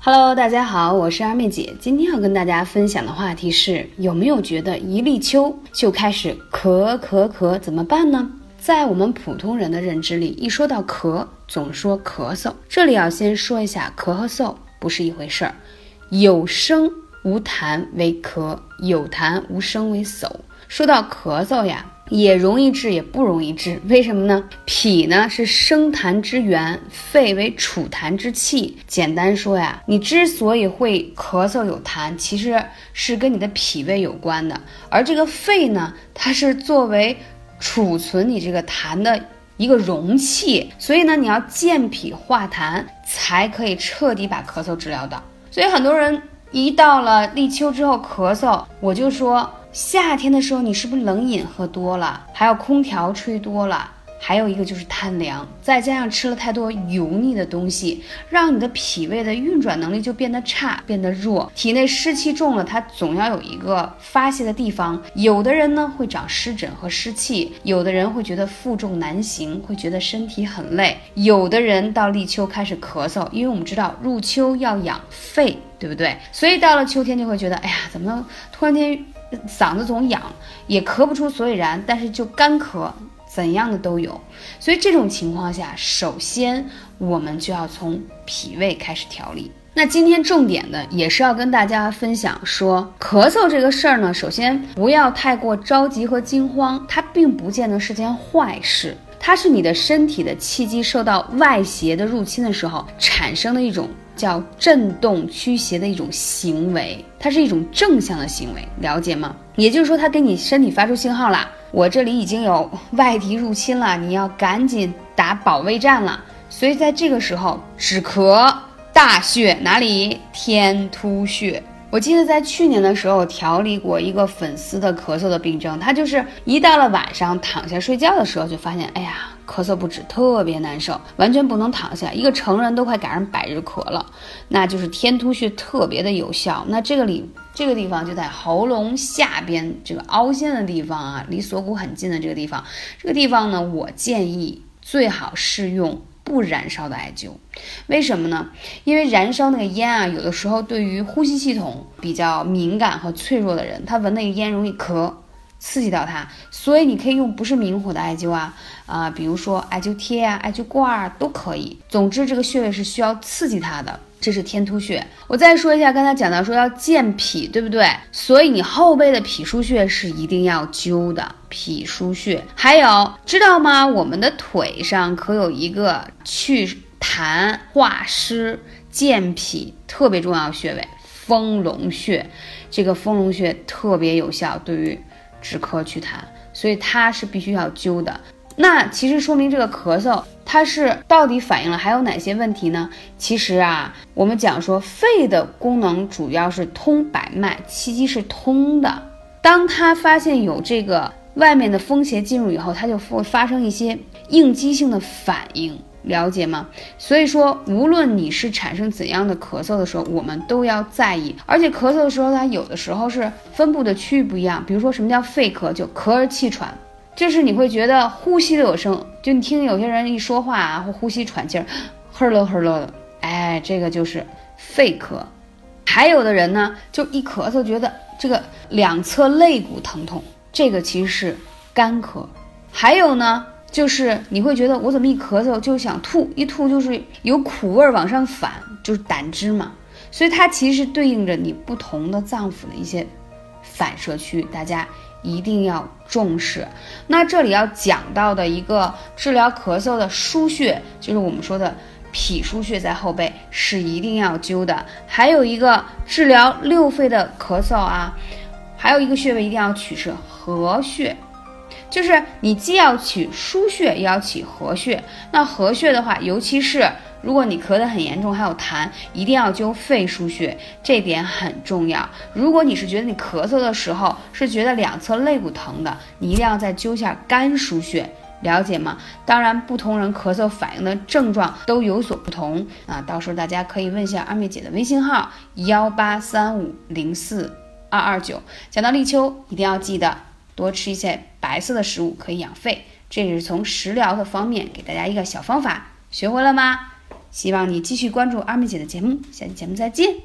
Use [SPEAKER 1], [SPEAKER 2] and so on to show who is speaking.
[SPEAKER 1] Hello，大家好，我是二妹姐。今天要跟大家分享的话题是：有没有觉得一立秋就开始咳咳咳，怎么办呢？在我们普通人的认知里，一说到咳，总说咳嗽。这里要先说一下，咳和嗽不是一回事儿。有声无痰为咳，有痰无声为嗽。说到咳嗽呀。也容易治，也不容易治，为什么呢？脾呢是生痰之源，肺为储痰之器。简单说呀，你之所以会咳嗽有痰，其实是跟你的脾胃有关的。而这个肺呢，它是作为储存你这个痰的一个容器，所以呢，你要健脾化痰，才可以彻底把咳嗽治疗的。所以很多人一到了立秋之后咳嗽，我就说。夏天的时候，你是不是冷饮喝多了，还有空调吹多了，还有一个就是贪凉，再加上吃了太多油腻的东西，让你的脾胃的运转能力就变得差，变得弱，体内湿气重了，它总要有一个发泄的地方。有的人呢会长湿疹和湿气，有的人会觉得负重难行，会觉得身体很累，有的人到立秋开始咳嗽，因为我们知道入秋要养肺，对不对？所以到了秋天就会觉得，哎呀，怎么突然间。嗓子总痒，也咳不出所以然，但是就干咳，怎样的都有。所以这种情况下，首先我们就要从脾胃开始调理。那今天重点的也是要跟大家分享说，咳嗽这个事儿呢，首先不要太过着急和惊慌，它并不见得是件坏事。它是你的身体的气机受到外邪的入侵的时候产生的一种叫震动驱邪的一种行为，它是一种正向的行为，了解吗？也就是说，它给你身体发出信号了，我这里已经有外敌入侵了，你要赶紧打保卫战了。所以在这个时候止咳大穴哪里？天突穴。我记得在去年的时候调理过一个粉丝的咳嗽的病症，他就是一到了晚上躺下睡觉的时候，就发现，哎呀，咳嗽不止，特别难受，完全不能躺下，一个成人都快赶上百日咳了，那就是天突穴特别的有效。那这个里这个地方就在喉咙下边这个凹陷的地方啊，离锁骨很近的这个地方，这个地方呢，我建议最好是用。不燃烧的艾灸，为什么呢？因为燃烧那个烟啊，有的时候对于呼吸系统比较敏感和脆弱的人，他闻那个烟容易咳，刺激到它。所以你可以用不是明火的艾灸啊，啊，比如说艾灸贴啊、艾灸罐儿都可以。总之，这个穴位是需要刺激它的。这是天突穴，我再说一下，刚才讲到说要健脾，对不对？所以你后背的脾腧穴是一定要灸的，脾腧穴。还有知道吗？我们的腿上可有一个祛痰化湿、健脾特别重要的穴位——丰隆穴。这个丰隆穴特别有效，对于止咳祛痰，所以它是必须要灸的。那其实说明这个咳嗽，它是到底反映了还有哪些问题呢？其实啊，我们讲说肺的功能主要是通百脉，气机是通的。当它发现有这个外面的风邪进入以后，它就会发生一些应激性的反应，了解吗？所以说，无论你是产生怎样的咳嗽的时候，我们都要在意。而且咳嗽的时候，它有的时候是分布的区域不一样。比如说什么叫肺咳，就咳而气喘。就是你会觉得呼吸都有声，就你听有些人一说话啊，或呼吸喘气儿，呵了呵了的，哎，这个就是肺咳。还有的人呢，就一咳嗽觉得这个两侧肋骨疼痛，这个其实是干咳。还有呢，就是你会觉得我怎么一咳嗽就想吐，一吐就是有苦味儿往上反，就是胆汁嘛。所以它其实对应着你不同的脏腑的一些反射区，大家。一定要重视。那这里要讲到的一个治疗咳嗽的腧穴，就是我们说的脾腧穴，在后背是一定要灸的。还有一个治疗六肺的咳嗽啊，还有一个穴位一定要取是合穴，就是你既要取腧穴，也要取合穴。那合穴的话，尤其是。如果你咳得很严重，还有痰，一定要灸肺腧穴，这点很重要。如果你是觉得你咳嗽的时候是觉得两侧肋骨疼的，你一定要再灸下肝腧穴，了解吗？当然，不同人咳嗽反应的症状都有所不同啊，到时候大家可以问一下二妹姐的微信号幺八三五零四二二九。讲到立秋，一定要记得多吃一些白色的食物，可以养肺。这是从食疗的方面给大家一个小方法，学会了吗？希望你继续关注二妹姐的节目，下期节目再见。